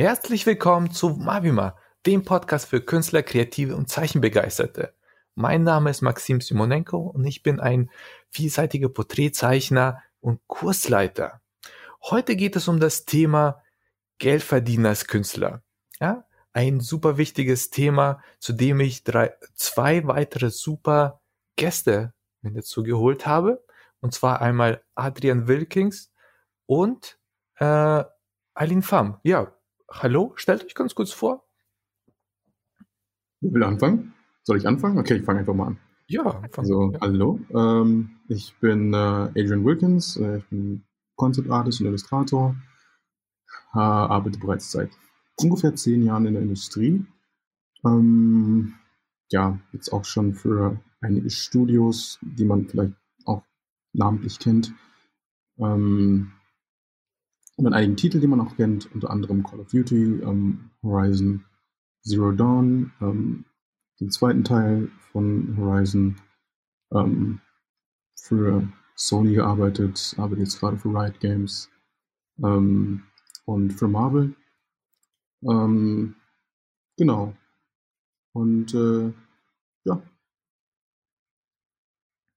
Herzlich willkommen zu Mavima, dem Podcast für Künstler, Kreative und Zeichenbegeisterte. Mein Name ist Maxim Simonenko und ich bin ein vielseitiger Porträtzeichner und Kursleiter. Heute geht es um das Thema Geld verdienen als Künstler. Ja, ein super wichtiges Thema, zu dem ich drei, zwei weitere super Gäste mir dazu geholt habe. Und zwar einmal Adrian Wilkins und äh, Eileen Pham. Ja, hallo, stellt euch ganz kurz vor. Wer will anfangen? Soll ich anfangen? Okay, ich fange einfach mal an. Ja, also ja. hallo. Ähm, ich bin äh, Adrian Wilkins, äh, ich bin Concept Artist und Illustrator, äh, arbeite bereits seit ungefähr zehn Jahren in der Industrie. Ähm, ja, jetzt auch schon für einige Studios, die man vielleicht auch namentlich kennt. Ähm, und an einigen Titeln, die man auch kennt, unter anderem Call of Duty, ähm, Horizon Zero Dawn, ähm, den zweiten Teil von Horizon, ähm, für Sony gearbeitet, arbeite jetzt gerade für Riot Games ähm, und für Marvel. Ähm, genau. Und äh, ja.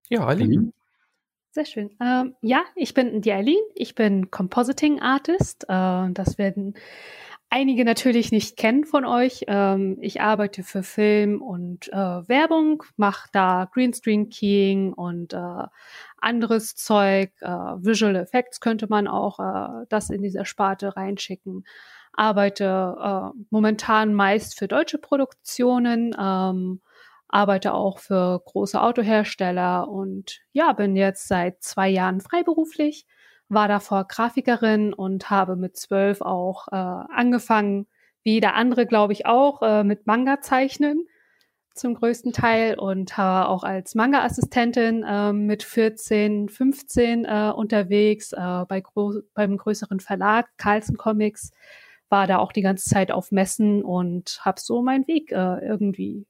Ja, Aline. Sehr schön. Ähm, ja, ich bin die Eileen. Ich bin Compositing Artist. Äh, das werden einige natürlich nicht kennen von euch. Ähm, ich arbeite für Film und äh, Werbung, mache da Greenscreen Keying und äh, anderes Zeug. Äh, Visual Effects könnte man auch äh, das in dieser Sparte reinschicken. Arbeite äh, momentan meist für deutsche Produktionen. Ähm, arbeite auch für große Autohersteller und ja, bin jetzt seit zwei Jahren freiberuflich, war davor Grafikerin und habe mit zwölf auch äh, angefangen, wie jeder andere, glaube ich, auch, äh, mit Manga zeichnen zum größten Teil und war auch als Manga-Assistentin äh, mit 14, 15 äh, unterwegs äh, bei beim größeren Verlag Carlsen Comics, war da auch die ganze Zeit auf Messen und habe so meinen Weg äh, irgendwie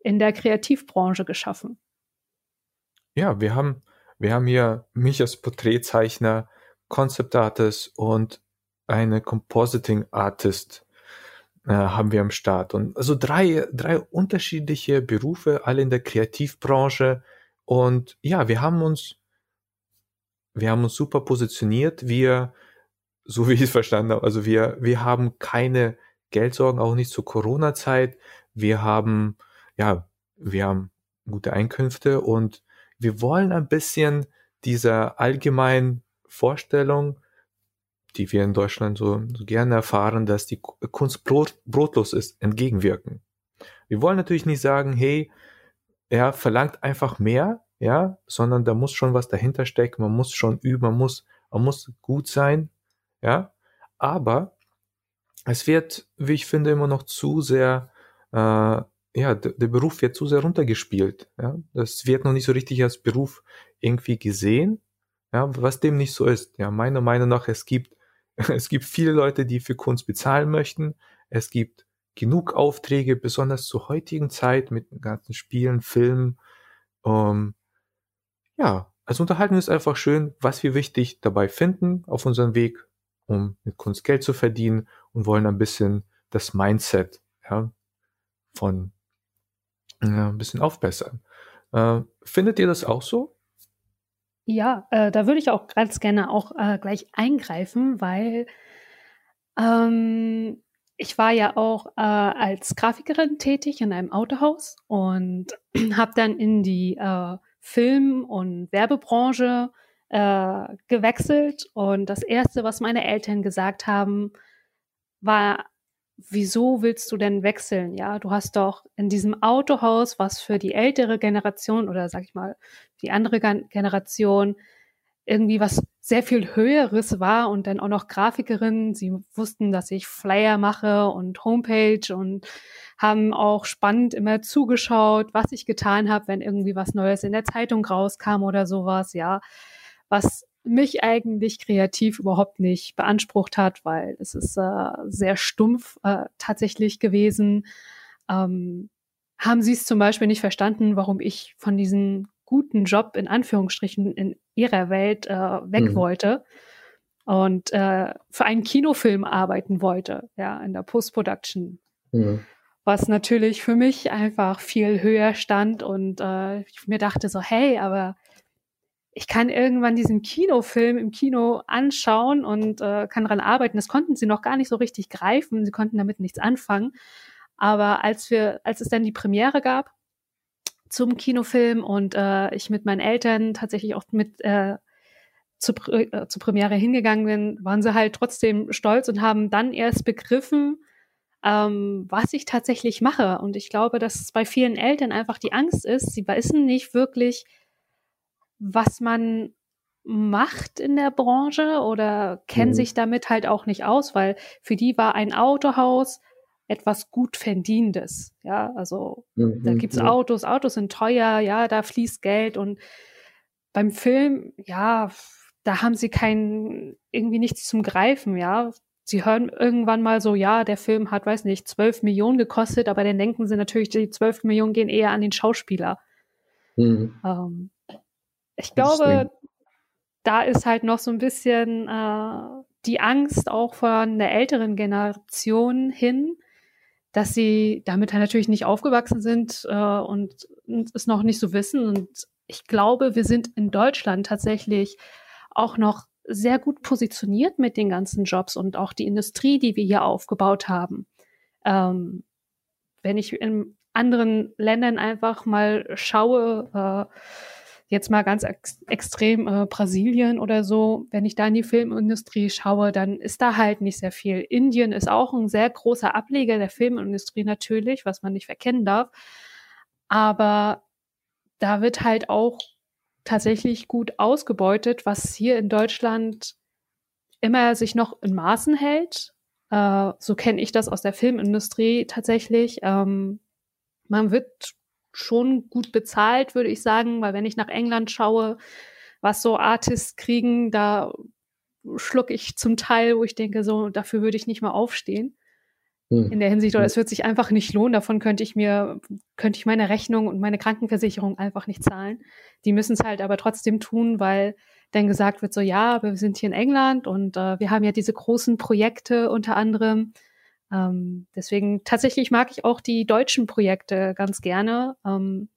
in der Kreativbranche geschaffen. Ja, wir haben, wir haben hier mich als Porträtzeichner, Concept Artist und eine Compositing Artist äh, haben wir am Start. Und also drei, drei unterschiedliche Berufe, alle in der Kreativbranche. Und ja, wir haben uns, wir haben uns super positioniert. Wir, so wie ich es verstanden habe, also wir, wir haben keine Geldsorgen, auch nicht zur Corona-Zeit. Wir haben ja, wir haben gute Einkünfte und wir wollen ein bisschen dieser allgemeinen Vorstellung, die wir in Deutschland so, so gerne erfahren, dass die Kunst brot, brotlos ist, entgegenwirken. Wir wollen natürlich nicht sagen, hey, er verlangt einfach mehr, ja, sondern da muss schon was dahinter stecken, man muss schon üben, man muss, man muss gut sein, ja, aber es wird, wie ich finde, immer noch zu sehr äh, ja, der Beruf wird zu sehr runtergespielt. Ja, das wird noch nicht so richtig als Beruf irgendwie gesehen. Ja, was dem nicht so ist. Ja, meiner Meinung nach, es gibt, es gibt viele Leute, die für Kunst bezahlen möchten. Es gibt genug Aufträge, besonders zur heutigen Zeit mit den ganzen Spielen, Filmen. Ähm, ja, also unterhalten uns einfach schön, was wir wichtig dabei finden auf unserem Weg, um mit Kunst Geld zu verdienen und wollen ein bisschen das Mindset ja, von ja, ein bisschen aufbessern. Äh, findet ihr das auch so? Ja, äh, da würde ich auch ganz gerne auch äh, gleich eingreifen, weil ähm, ich war ja auch äh, als Grafikerin tätig in einem Autohaus und habe dann in die äh, Film- und Werbebranche äh, gewechselt. Und das Erste, was meine Eltern gesagt haben, war wieso willst du denn wechseln? Ja, du hast doch in diesem Autohaus, was für die ältere Generation oder sag ich mal, die andere Generation irgendwie was sehr viel höheres war und dann auch noch Grafikerin. Sie wussten, dass ich Flyer mache und Homepage und haben auch spannend immer zugeschaut, was ich getan habe, wenn irgendwie was Neues in der Zeitung rauskam oder sowas, ja. Was mich eigentlich kreativ überhaupt nicht beansprucht hat, weil es ist äh, sehr stumpf äh, tatsächlich gewesen. Ähm, haben Sie es zum Beispiel nicht verstanden, warum ich von diesem guten Job in Anführungsstrichen in Ihrer Welt äh, weg mhm. wollte? und äh, für einen Kinofilm arbeiten wollte, ja, in der Post-Production. Mhm. Was natürlich für mich einfach viel höher stand und äh, ich mir dachte so, hey, aber ich kann irgendwann diesen Kinofilm im Kino anschauen und äh, kann daran arbeiten. Das konnten sie noch gar nicht so richtig greifen. Sie konnten damit nichts anfangen. Aber als wir, als es dann die Premiere gab zum Kinofilm und äh, ich mit meinen Eltern tatsächlich auch mit äh, zu, äh, zur Premiere hingegangen bin, waren sie halt trotzdem stolz und haben dann erst begriffen, ähm, was ich tatsächlich mache. Und ich glaube, dass es bei vielen Eltern einfach die Angst ist, sie wissen nicht wirklich, was man macht in der Branche oder kennen mhm. sich damit halt auch nicht aus, weil für die war ein Autohaus etwas gut verdientes. Ja, also mhm. da gibt's ja. Autos, Autos sind teuer, ja, da fließt Geld und beim Film, ja, da haben sie kein, irgendwie nichts zum Greifen, ja. Sie hören irgendwann mal so, ja, der Film hat, weiß nicht, zwölf Millionen gekostet, aber dann denken sie natürlich, die zwölf Millionen gehen eher an den Schauspieler. Mhm. Ähm, ich glaube, da ist halt noch so ein bisschen äh, die Angst auch von der älteren Generation hin, dass sie damit halt natürlich nicht aufgewachsen sind äh, und, und es noch nicht so wissen. Und ich glaube, wir sind in Deutschland tatsächlich auch noch sehr gut positioniert mit den ganzen Jobs und auch die Industrie, die wir hier aufgebaut haben. Ähm, wenn ich in anderen Ländern einfach mal schaue, äh, jetzt mal ganz ex extrem äh, Brasilien oder so, wenn ich da in die Filmindustrie schaue, dann ist da halt nicht sehr viel. Indien ist auch ein sehr großer Ableger der Filmindustrie natürlich, was man nicht verkennen darf. Aber da wird halt auch tatsächlich gut ausgebeutet, was hier in Deutschland immer sich noch in Maßen hält. Äh, so kenne ich das aus der Filmindustrie tatsächlich. Ähm, man wird schon gut bezahlt, würde ich sagen, weil wenn ich nach England schaue, was so Artists kriegen, da schluck ich zum Teil, wo ich denke, so dafür würde ich nicht mal aufstehen. Hm. In der Hinsicht, oder hm. es wird sich einfach nicht lohnen. Davon könnte ich mir, könnte ich meine Rechnung und meine Krankenversicherung einfach nicht zahlen. Die müssen es halt aber trotzdem tun, weil dann gesagt wird, so ja, wir sind hier in England und äh, wir haben ja diese großen Projekte unter anderem. Ähm, deswegen tatsächlich mag ich auch die deutschen Projekte ganz gerne, ähm,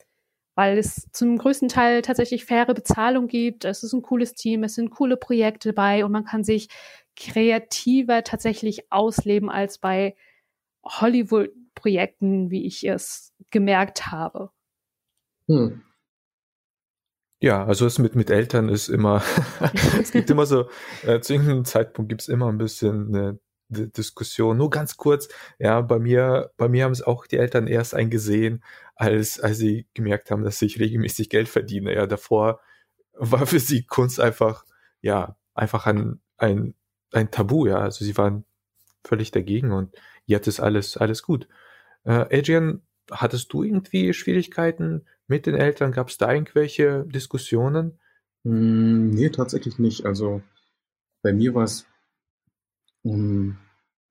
weil es zum größten Teil tatsächlich faire Bezahlung gibt. Es ist ein cooles Team, es sind coole Projekte dabei und man kann sich kreativer tatsächlich ausleben als bei Hollywood-Projekten, wie ich es gemerkt habe. Hm. Ja, also es mit, mit Eltern ist immer, es gibt immer so, äh, zu irgendeinem Zeitpunkt gibt es immer ein bisschen eine D Diskussion. Nur ganz kurz, ja, bei mir, bei mir haben es auch die Eltern erst eingesehen, als, als sie gemerkt haben, dass ich regelmäßig Geld verdiene. Ja, davor war für sie Kunst einfach, ja, einfach ein, ein, ein Tabu, ja. Also sie waren völlig dagegen und jetzt ist alles, alles gut. Äh, Adrian, hattest du irgendwie Schwierigkeiten mit den Eltern? Gab es da irgendwelche Diskussionen? Mm, nee, tatsächlich nicht. Also bei mir war es um,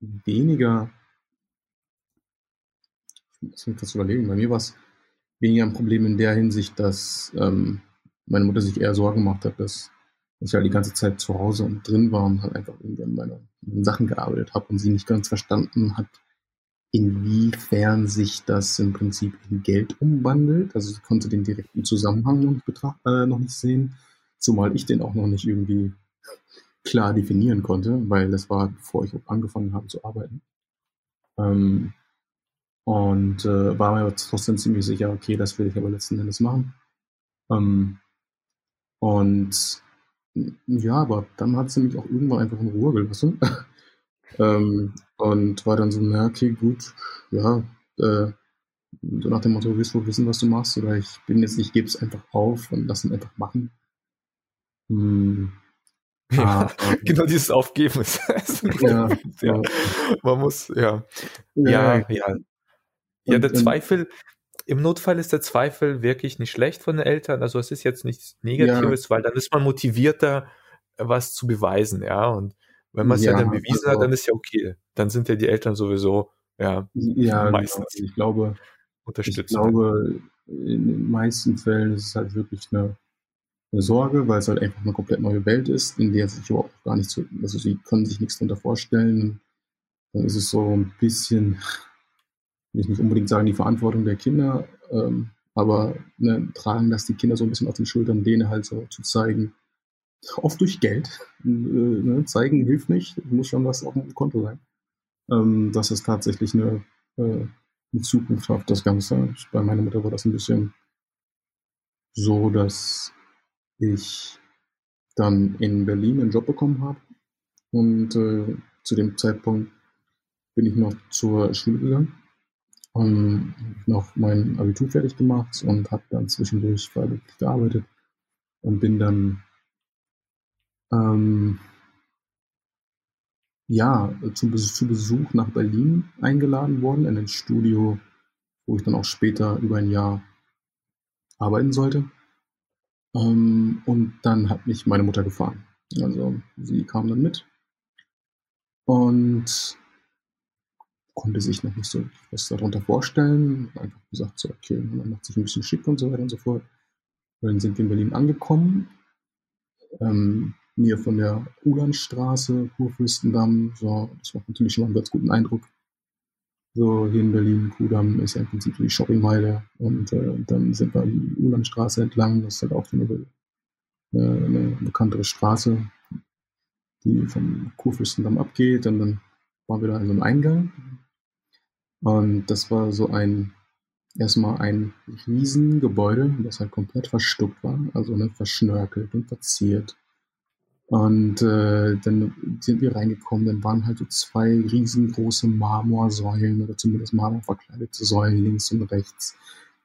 weniger ich muss mich das überlegen, bei mir war es weniger ein Problem in der Hinsicht, dass ähm, meine Mutter sich eher Sorgen gemacht hat, dass ich halt die ganze Zeit zu Hause und drin war und halt einfach irgendwie an meine, meine Sachen gearbeitet habe und sie nicht ganz verstanden hat, inwiefern sich das im Prinzip in Geld umwandelt. Also sie konnte den direkten Zusammenhang noch nicht, betracht, äh, noch nicht sehen, zumal ich den auch noch nicht irgendwie klar definieren konnte, weil das war, bevor ich angefangen habe zu arbeiten. Ähm, und äh, war mir trotzdem ziemlich sicher, okay, das will ich aber letzten Endes machen. Ähm, und ja, aber dann hat sie mich auch irgendwann einfach in Ruhe gelassen. ähm, und war dann so, na, okay, gut, ja, äh, nach dem Motto, willst du wissen, was du machst? Oder ich bin jetzt, ich gebe es einfach auf und lass ihn einfach machen. Hm. Ja, ah, okay. genau dieses Aufgeben ist, ja, ja. Man muss, ja. Ja, ja. Ja, ja der Zweifel, im Notfall ist der Zweifel wirklich nicht schlecht von den Eltern. Also es ist jetzt nichts Negatives, ja. weil dann ist man motivierter, was zu beweisen, ja. Und wenn man es ja, dann bewiesen also, hat, dann ist ja okay. Dann sind ja die Eltern sowieso, ja, ja genau. meistens. Genau. Ich glaube, unterstützen. Ich glaube, in den meisten Fällen ist es halt wirklich eine Sorge, weil es halt einfach eine komplett neue Welt ist, in der sich überhaupt gar nicht so, also sie können sich nichts darunter vorstellen. Dann ist es so ein bisschen, will ich nicht unbedingt sagen, die Verantwortung der Kinder, ähm, aber ne, tragen das die Kinder so ein bisschen auf den Schultern, denen halt so zu zeigen, oft durch Geld. Äh, ne, zeigen hilft nicht, muss schon was auf dem Konto sein. Ähm, dass es tatsächlich eine, äh, eine Zukunft hat, das Ganze. Bei meiner Mutter war das ein bisschen so, dass ich dann in Berlin einen Job bekommen habe. Und äh, zu dem Zeitpunkt bin ich noch zur Schule gegangen und noch mein Abitur fertig gemacht und habe dann zwischendurch freiwillig gearbeitet und bin dann ähm, ja zu, zu Besuch nach Berlin eingeladen worden in ein Studio, wo ich dann auch später über ein Jahr arbeiten sollte. Ähm, und dann hat mich meine Mutter gefahren. Also sie kam dann mit und konnte sich noch nicht so was darunter vorstellen. Einfach gesagt, so, okay, man macht sich ein bisschen schick und so weiter und so fort. Und dann sind wir in Berlin angekommen. Ähm, Nähe von der Ulandstraße, Kurfürstendamm. So, das macht natürlich schon mal einen ganz guten Eindruck. So, hier in Berlin, Kudamm ist ja im Prinzip die Shoppingmeile. Und äh, dann sind wir die Ulandstraße entlang. Das ist halt auch so eine, eine, eine bekanntere Straße, die vom Kurfürstendamm abgeht. Und dann waren wir da in so einem Eingang. Und das war so ein, erstmal ein Riesengebäude, das halt komplett verstuckt war, also ne, verschnörkelt und verziert. Und äh, dann sind wir reingekommen, dann waren halt so zwei riesengroße Marmorsäulen oder zumindest marmorverkleidete Säulen links und rechts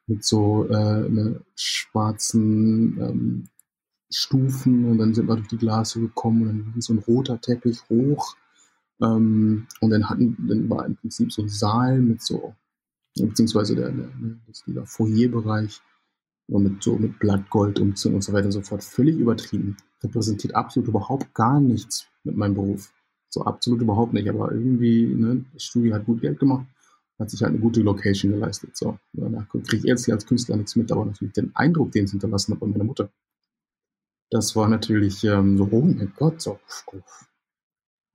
mit so äh, ne, schwarzen ähm, Stufen. Und dann sind wir durch die Glase gekommen und dann ging so ein roter Teppich hoch. Ähm, und dann hatten, dann war im Prinzip so ein Saal mit so, beziehungsweise der, der, dieser Foyerbereich und mit so mit Blattgold umzogen und so weiter und so fort. Völlig übertrieben. Repräsentiert absolut überhaupt gar nichts mit meinem Beruf. So absolut überhaupt nicht. Aber irgendwie, ne, das Studio hat gut Geld gemacht, hat sich halt eine gute Location geleistet. So, danach kriege ich jetzt als Künstler nichts mit, aber natürlich den Eindruck, den es hinterlassen hat bei meiner Mutter. Das war natürlich ähm, so, oh mein Gott, so,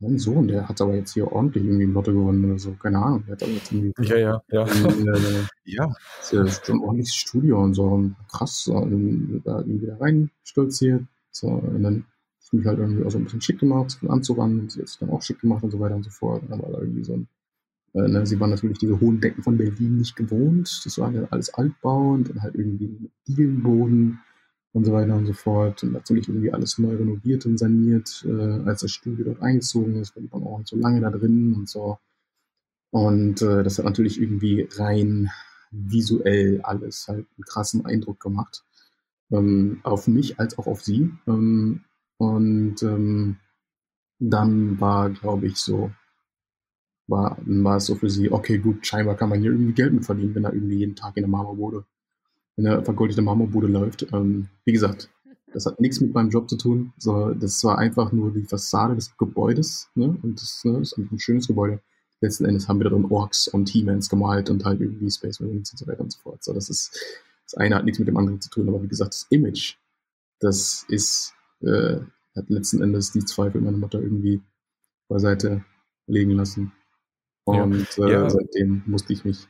mein Sohn, der hat aber jetzt hier ordentlich irgendwie im Lotto gewonnen oder so. Keine Ahnung. Der hat aber jetzt irgendwie. Ja, ja, ja. Äh, ja. Ist ja schon ein ordentliches Studio und so. Krass, so, da irgendwie da rein stolziert. So, und dann ich mich halt irgendwie auch so ein bisschen schick gemacht, einen Anzug an, und sie hat sich dann auch schick gemacht und so weiter und so fort. Und dann war da irgendwie so ein, äh, ne, sie waren natürlich diese hohen Decken von Berlin nicht gewohnt. Das war ja alles Altbau und dann halt irgendwie mit Dielenboden und so weiter und so fort. Und natürlich irgendwie alles neu renoviert und saniert, äh, als das Studio dort eingezogen ist, weil die waren auch so lange da drin und so. Und äh, das hat natürlich irgendwie rein visuell alles halt einen krassen Eindruck gemacht. Ähm, auf mich als auch auf sie. Ähm, und ähm, dann war, glaube ich, so, war, war es so für sie, okay, gut, scheinbar kann man hier irgendwie Geld mit verdienen, wenn da irgendwie jeden Tag in der Marmorbude in der vergoldete Marmorbude läuft. Ähm, wie gesagt, das hat nichts mit meinem Job zu tun. So, das war einfach nur die Fassade des Gebäudes. Ne? Und das, ne, ist ein schönes Gebäude. Letzten Endes haben wir da dann Orks und He-Mans gemalt und halt irgendwie Space Marines und so weiter und so fort. So, das ist, das eine hat nichts mit dem anderen zu tun, aber wie gesagt, das Image, das ist, äh, hat letzten Endes die Zweifel meiner Mutter irgendwie beiseite legen lassen. Und ja. Äh, ja. seitdem musste ich mich,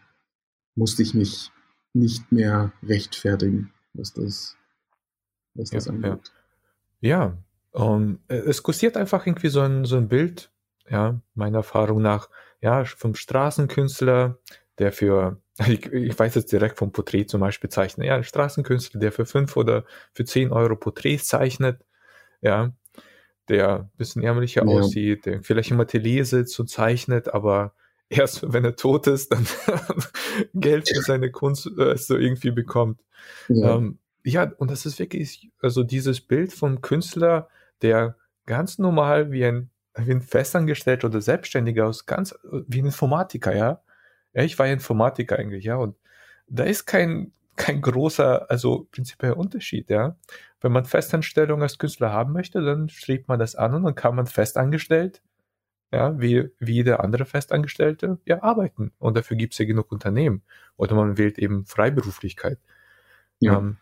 musste ich mich nicht mehr rechtfertigen, was das, was das ja, angeht. Ja, ja um, es kursiert einfach irgendwie so ein, so ein Bild, ja, meiner Erfahrung nach, ja, vom Straßenkünstler, der für, ich, ich weiß jetzt direkt vom Porträt zum Beispiel zeichnen, ja, ein Straßenkünstler, der für fünf oder für zehn Euro Porträts zeichnet, ja, der ein bisschen ärmlicher ja. aussieht, der vielleicht im Atelier sitzt und zeichnet, aber erst wenn er tot ist, dann Geld für seine Kunst äh, so irgendwie bekommt. Ja. Ähm, ja, und das ist wirklich, also dieses Bild vom Künstler, der ganz normal wie ein, wie ein Festangestellter oder Selbstständiger aus, ganz wie ein Informatiker, ja. Ja, ich war ja Informatiker eigentlich, ja, und da ist kein, kein großer, also prinzipieller Unterschied, ja. Wenn man Festanstellung als Künstler haben möchte, dann strebt man das an und dann kann man festangestellt ja, wie, wie jeder andere Festangestellte, ja, arbeiten. Und dafür gibt es ja genug Unternehmen. Oder man wählt eben Freiberuflichkeit. Ja. Ähm,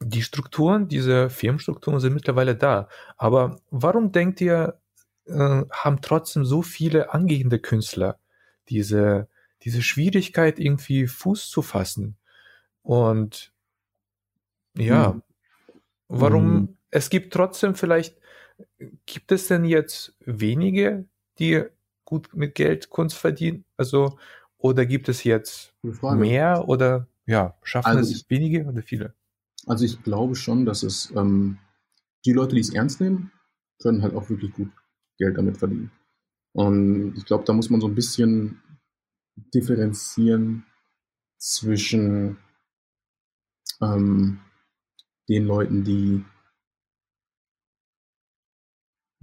die Strukturen, diese Firmenstrukturen sind mittlerweile da. Aber warum denkt ihr, äh, haben trotzdem so viele angehende Künstler diese, diese Schwierigkeit, irgendwie Fuß zu fassen? Und ja, hm. warum, hm. es gibt trotzdem vielleicht, gibt es denn jetzt wenige, die gut mit Geld Kunst verdienen? Also, oder gibt es jetzt mehr oder ja, schaffen also es ich, wenige oder viele? Also ich glaube schon, dass es ähm, die Leute, die es ernst nehmen, können halt auch wirklich gut Geld damit verdienen. Und ich glaube, da muss man so ein bisschen differenzieren zwischen ähm, den Leuten, die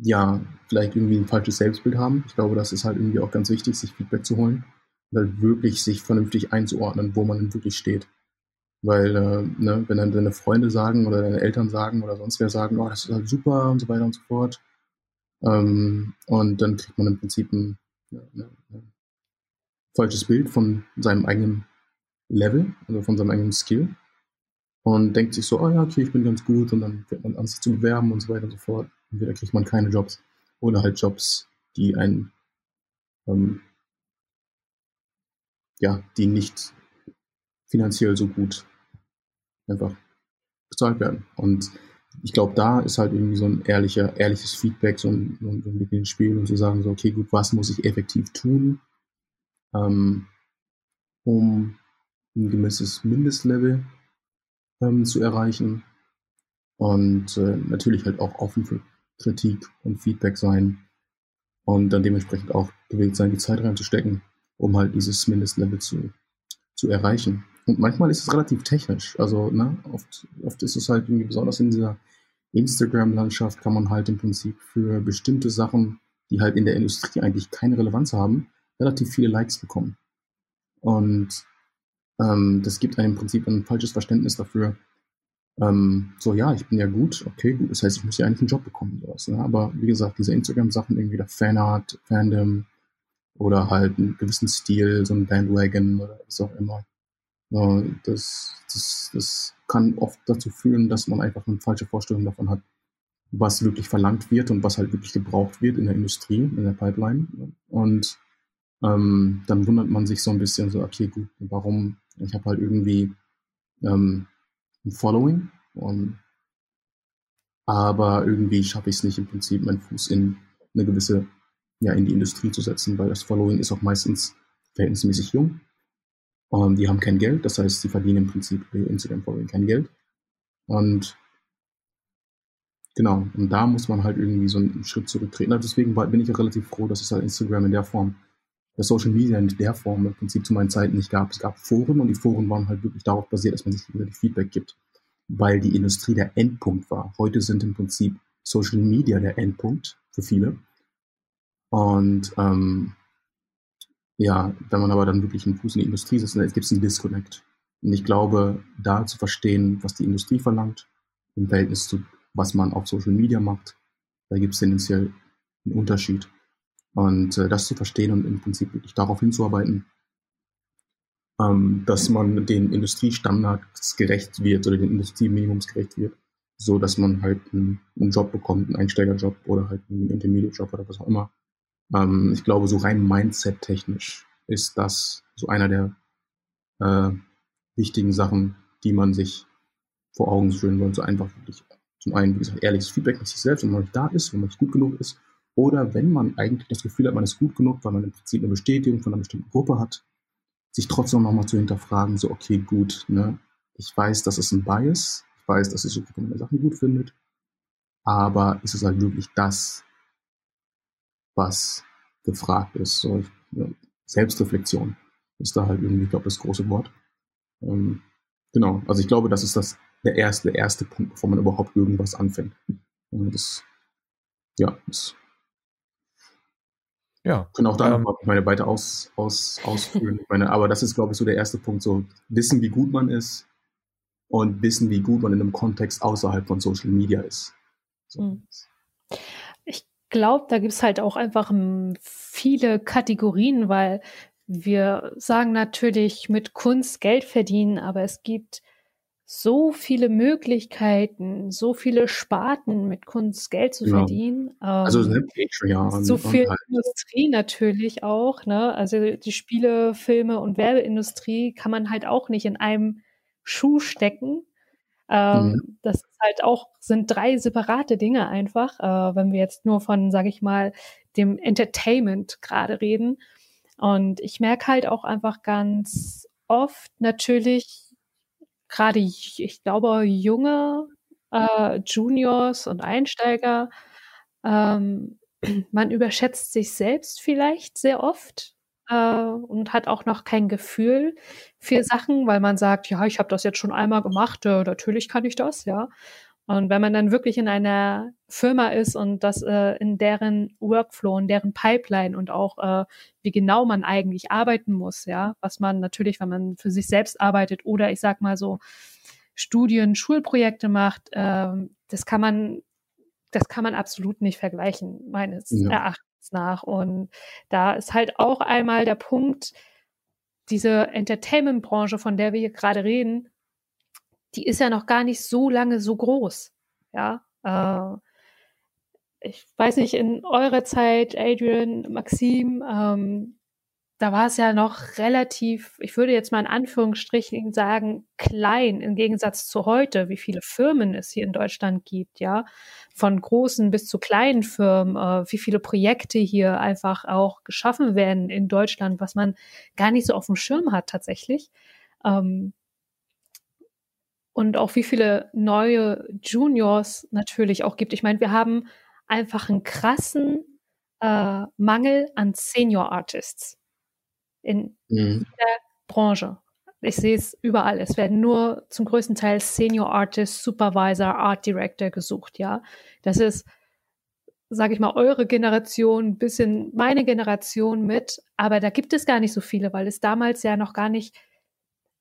ja vielleicht irgendwie ein falsches Selbstbild haben. Ich glaube, das ist halt irgendwie auch ganz wichtig, sich Feedback zu holen und halt wirklich sich vernünftig einzuordnen, wo man wirklich steht. Weil, äh, ne, wenn dann deine Freunde sagen oder deine Eltern sagen oder sonst wer sagen, oh, das ist halt super und so weiter und so fort. Ähm, und dann kriegt man im Prinzip ein, ja, ne, ein falsches Bild von seinem eigenen Level, also von seinem eigenen Skill. Und denkt sich so, oh ja, okay, ich bin ganz gut und dann fängt man an, sich zu bewerben und so weiter und so fort. Entweder kriegt man keine Jobs oder halt Jobs, die einen, ähm, ja, die nicht finanziell so gut einfach bezahlt werden. Und ich glaube, da ist halt irgendwie so ein ehrlicher, ehrliches Feedback, so ein, so ein Blick ins Spiel und zu sagen, so, okay, gut, was muss ich effektiv tun, ähm, um ein gewisses Mindestlevel ähm, zu erreichen. Und äh, natürlich halt auch offen für Kritik und Feedback sein und dann dementsprechend auch gewillt sein, die Zeit reinzustecken, um halt dieses Mindestlevel zu, zu erreichen. Und manchmal ist es relativ technisch. Also, ne, oft, oft ist es halt irgendwie, besonders in dieser Instagram-Landschaft, kann man halt im Prinzip für bestimmte Sachen, die halt in der Industrie eigentlich keine Relevanz haben, relativ viele Likes bekommen. Und ähm, das gibt einem im Prinzip ein falsches Verständnis dafür. Ähm, so, ja, ich bin ja gut, okay, gut, das heißt, ich muss ja eigentlich einen Job bekommen. Sowas, ne? Aber wie gesagt, diese Instagram-Sachen, irgendwie der Fanart, Fandom oder halt einen gewissen Stil, so ein Bandwagon oder was auch immer, das, das, das kann oft dazu führen, dass man einfach eine falsche Vorstellung davon hat, was wirklich verlangt wird und was halt wirklich gebraucht wird in der Industrie, in der Pipeline. Und ähm, dann wundert man sich so ein bisschen so, okay, gut, warum? Ich habe halt irgendwie ähm, ein Following, und, aber irgendwie schaffe ich es nicht im Prinzip, meinen Fuß in eine gewisse, ja, in die Industrie zu setzen, weil das Following ist auch meistens verhältnismäßig jung und die haben kein Geld, das heißt, sie verdienen im Prinzip bei Instagram Following kein Geld. Und genau, und da muss man halt irgendwie so einen Schritt zurücktreten. Also deswegen bin ich auch relativ froh, dass es halt Instagram in der Form, das Social Media in der Form im Prinzip zu meinen Zeiten nicht gab. Es gab Foren und die Foren waren halt wirklich darauf basiert, dass man sich die Feedback gibt, weil die Industrie der Endpunkt war. Heute sind im Prinzip Social Media der Endpunkt für viele. Und ähm, ja, wenn man aber dann wirklich einen Fuß in die Industrie setzt, dann gibt es einen Disconnect. Und ich glaube, da zu verstehen, was die Industrie verlangt, im Verhältnis zu, was man auf Social Media macht, da gibt es tendenziell einen Unterschied. Und äh, das zu verstehen und im Prinzip wirklich darauf hinzuarbeiten, ähm, dass man den Industriestandards gerecht wird oder den Industrieminimums gerecht wird, so dass man halt einen, einen Job bekommt, einen Einsteigerjob oder halt einen Intermediate-Job oder was auch immer, ähm, ich glaube, so rein Mindset-technisch ist das so einer der äh, wichtigen Sachen, die man sich vor Augen führen soll. So einfach wirklich zum einen, wie gesagt, ehrliches Feedback mit sich selbst, wenn man nicht da ist, wenn man nicht gut genug ist. Oder wenn man eigentlich das Gefühl hat, man ist gut genug, weil man im Prinzip eine Bestätigung von einer bestimmten Gruppe hat, sich trotzdem nochmal zu hinterfragen, so, okay, gut, ne, ich weiß, das ist ein Bias, ich weiß, dass diese Gruppe meine Sachen gut findet, aber ist es halt wirklich das, was gefragt ist. So, ja, Selbstreflexion ist da halt irgendwie, ich glaube, das große Wort. Ähm, genau, also ich glaube, das ist das der erste, der erste Punkt, bevor man überhaupt irgendwas anfängt. Und das, ja, das ja. Können auch da ähm, meine weiter aus, aus, ausführen. Ich meine, aber das ist, glaube ich, so der erste Punkt. So wissen, wie gut man ist und wissen, wie gut man in einem Kontext außerhalb von Social Media ist. So. Hm glaube, da gibt es halt auch einfach hm, viele Kategorien, weil wir sagen natürlich mit Kunst Geld verdienen, aber es gibt so viele Möglichkeiten, so viele Sparten mit Kunst Geld zu Ja. verdienen. Also Ähm, ne, Patreon so viel halt Industrie natürlich auch, ne? Also die Spiele, Filme und Werbeindustrie kann man halt auch nicht in einem Schuh stecken. Ähm, Mhm. das ist halt auch, sind drei separate Dinge einfach, äh, wenn wir jetzt nur von, sage ich mal, dem Entertainment gerade reden. Und ich merke halt auch einfach ganz oft natürlich, gerade ich, glaube, junge äh, Juniors und Einsteiger, ähm, man überschätzt sich selbst vielleicht sehr oft äh, und hat auch noch kein Gefühl für Sachen, weil man sagt, ja, ich habe das jetzt schon einmal gemacht, äh, natürlich kann ich das, ja. Und wenn man dann wirklich in einer Firma ist und das äh, in deren Workflow, in deren Pipeline und auch äh, wie genau man eigentlich arbeiten muss, ja, was man natürlich, wenn man für sich selbst arbeitet oder ich sag mal so Studien, Schulprojekte macht, ähm, das kann man, das kann man absolut nicht vergleichen, meines Ja. Erachtens nach. Und da ist halt auch einmal der Punkt, diese Entertainment-Branche, von der wir hier gerade reden, die ist ja noch gar nicht so lange so groß. Ja, äh, ich weiß nicht, in eurer Zeit, Adrian, Maxim, ähm, da war es ja noch relativ, ich würde jetzt mal in Anführungsstrichen sagen, klein im Gegensatz zu heute, wie viele Firmen es hier in Deutschland gibt, ja, von großen bis zu kleinen Firmen, äh, wie viele Projekte hier einfach auch geschaffen werden in Deutschland, was man gar nicht so auf dem Schirm hat tatsächlich. Ähm, und auch wie viele neue Juniors natürlich auch gibt. Ich meine, wir haben einfach einen krassen äh, Mangel an Senior Artists in Mhm. der Branche. Ich sehe es überall. Es werden nur zum größten Teil Senior Artists, Supervisor, Art Director gesucht, ja. Das ist, sage ich mal, eure Generation, bisschen meine Generation mit, aber da gibt es gar nicht so viele, weil es damals ja noch gar nicht,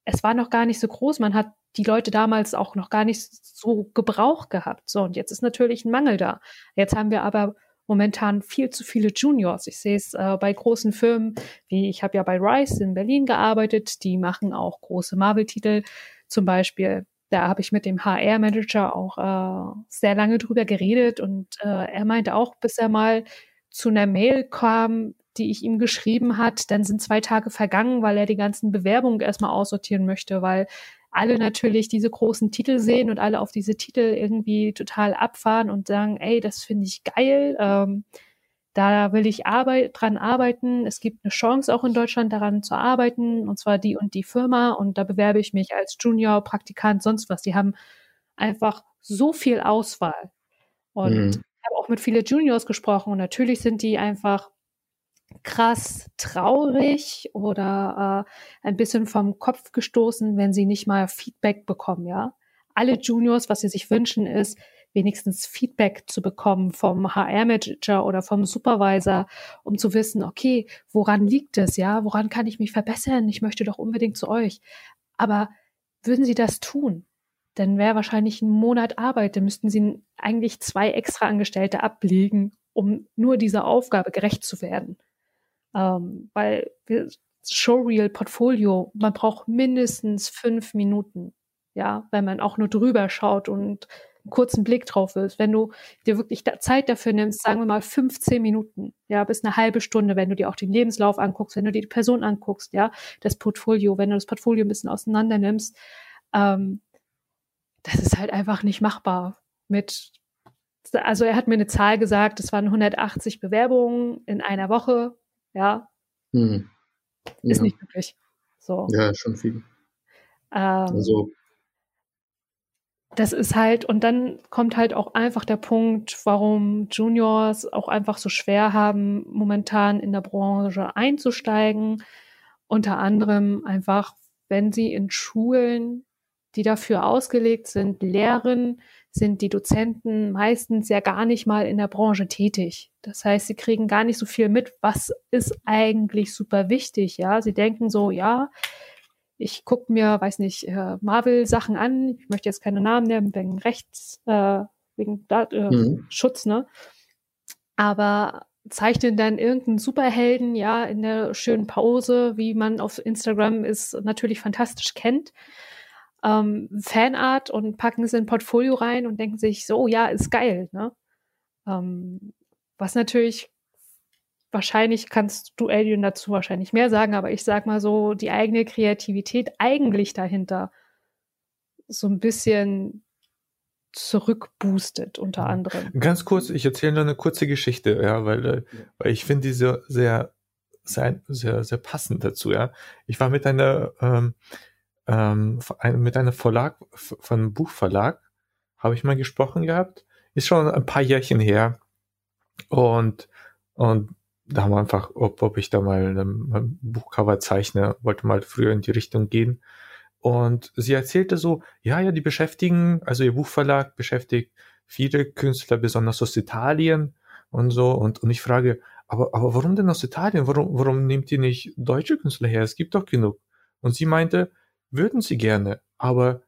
es war noch gar nicht so groß. Man hat die Leute damals auch noch gar nicht so Gebrauch gehabt. So, und jetzt ist natürlich ein Mangel da. Jetzt haben wir aber momentan viel zu viele Juniors. Ich sehe es äh, bei großen Firmen, wie ich habe ja bei Rice in Berlin gearbeitet, die machen auch große Marvel-Titel zum Beispiel. Da habe ich mit dem HR-Manager auch äh, sehr lange drüber geredet und äh, er meinte auch, bis er mal zu einer Mail kam, die ich ihm geschrieben hat, dann sind zwei Tage vergangen, weil er die ganzen Bewerbungen erstmal aussortieren möchte, weil alle natürlich diese großen Titel sehen und alle auf diese Titel irgendwie total abfahren und sagen, ey, das finde ich geil, ähm, da will ich arbeit dran arbeiten. Es gibt eine Chance auch in Deutschland daran zu arbeiten, und zwar die und die Firma und da bewerbe ich mich als Junior, Praktikant, sonst was. Die haben einfach so viel Auswahl. Und Mhm. ich habe auch mit vielen Juniors gesprochen und natürlich sind die einfach krass traurig oder äh, ein bisschen vom Kopf gestoßen, wenn sie nicht mal Feedback bekommen, ja. Alle Juniors, was sie sich wünschen, ist, wenigstens Feedback zu bekommen vom HR-Manager oder vom Supervisor, um zu wissen, okay, woran liegt es, ja? Woran kann ich mich verbessern? Ich möchte doch unbedingt zu euch. Aber würden sie das tun? Dann wäre wahrscheinlich ein Monat Arbeit, dann müssten sie eigentlich zwei extra Angestellte ablegen, um nur dieser Aufgabe gerecht zu werden. Ähm, weil wir, Showreel Portfolio, man braucht mindestens fünf Minuten, ja, wenn man auch nur drüber schaut und einen kurzen Blick drauf ist. Wenn du dir wirklich da Zeit dafür nimmst, sagen wir mal 15 Minuten, ja, bis eine halbe Stunde, wenn du dir auch den Lebenslauf anguckst, wenn du dir die Person anguckst, ja, das Portfolio, wenn du das Portfolio ein bisschen auseinander nimmst, ähm, das ist halt einfach nicht machbar mit also er hat mir eine Zahl gesagt, es waren 180 Bewerbungen in einer Woche. Ja, Mhm. ist Ja. nicht möglich. So. ja, schon viel. Ähm, Also, das ist halt, und dann kommt halt auch einfach der Punkt, warum Juniors auch einfach so schwer haben, momentan in der Branche einzusteigen. Unter anderem einfach, wenn sie in Schulen, die dafür ausgelegt sind, lehren, sind die Dozenten meistens ja gar nicht mal in der Branche tätig. Das heißt, sie kriegen gar nicht so viel mit, was ist eigentlich super wichtig. Ja, sie denken so, ja, ich gucke mir, weiß nicht, äh, Marvel-Sachen an. Ich möchte jetzt keine Namen nennen, wegen Rechts, äh, wegen Dat äh, Mhm. Schutz, ne? Aber zeichnen dann irgendeinen Superhelden, ja, in der schönen Pause, wie man auf Instagram es natürlich fantastisch kennt. Ähm, Fanart und packen es in ein Portfolio rein und denken sich, so, ja, ist geil. Ne? Ähm, was natürlich, wahrscheinlich kannst du, Alien, dazu wahrscheinlich mehr sagen, aber ich sag mal so, die eigene Kreativität eigentlich dahinter so ein bisschen zurückboostet, unter anderem. Ganz kurz, ich erzähle nur eine kurze Geschichte, ja, weil, äh, weil ich finde diese sehr, sehr, sehr, sehr passend dazu, ja. Ich war mit einer, ähm, ähm, mit einer Verlag, von einem Buchverlag, habe ich mal gesprochen gehabt, ist schon ein paar Jährchen her und, und da haben wir einfach, ob, ob ich da mal ein Buchcover zeichne, wollte mal früher in die Richtung gehen und sie erzählte so, ja, ja, die beschäftigen, also ihr Buchverlag beschäftigt viele Künstler, besonders aus Italien und so. Und, und ich frage, aber, aber warum denn aus Italien? Warum, warum nehmt ihr nicht deutsche Künstler her? Es gibt doch genug. Und sie meinte, würden sie gerne, aber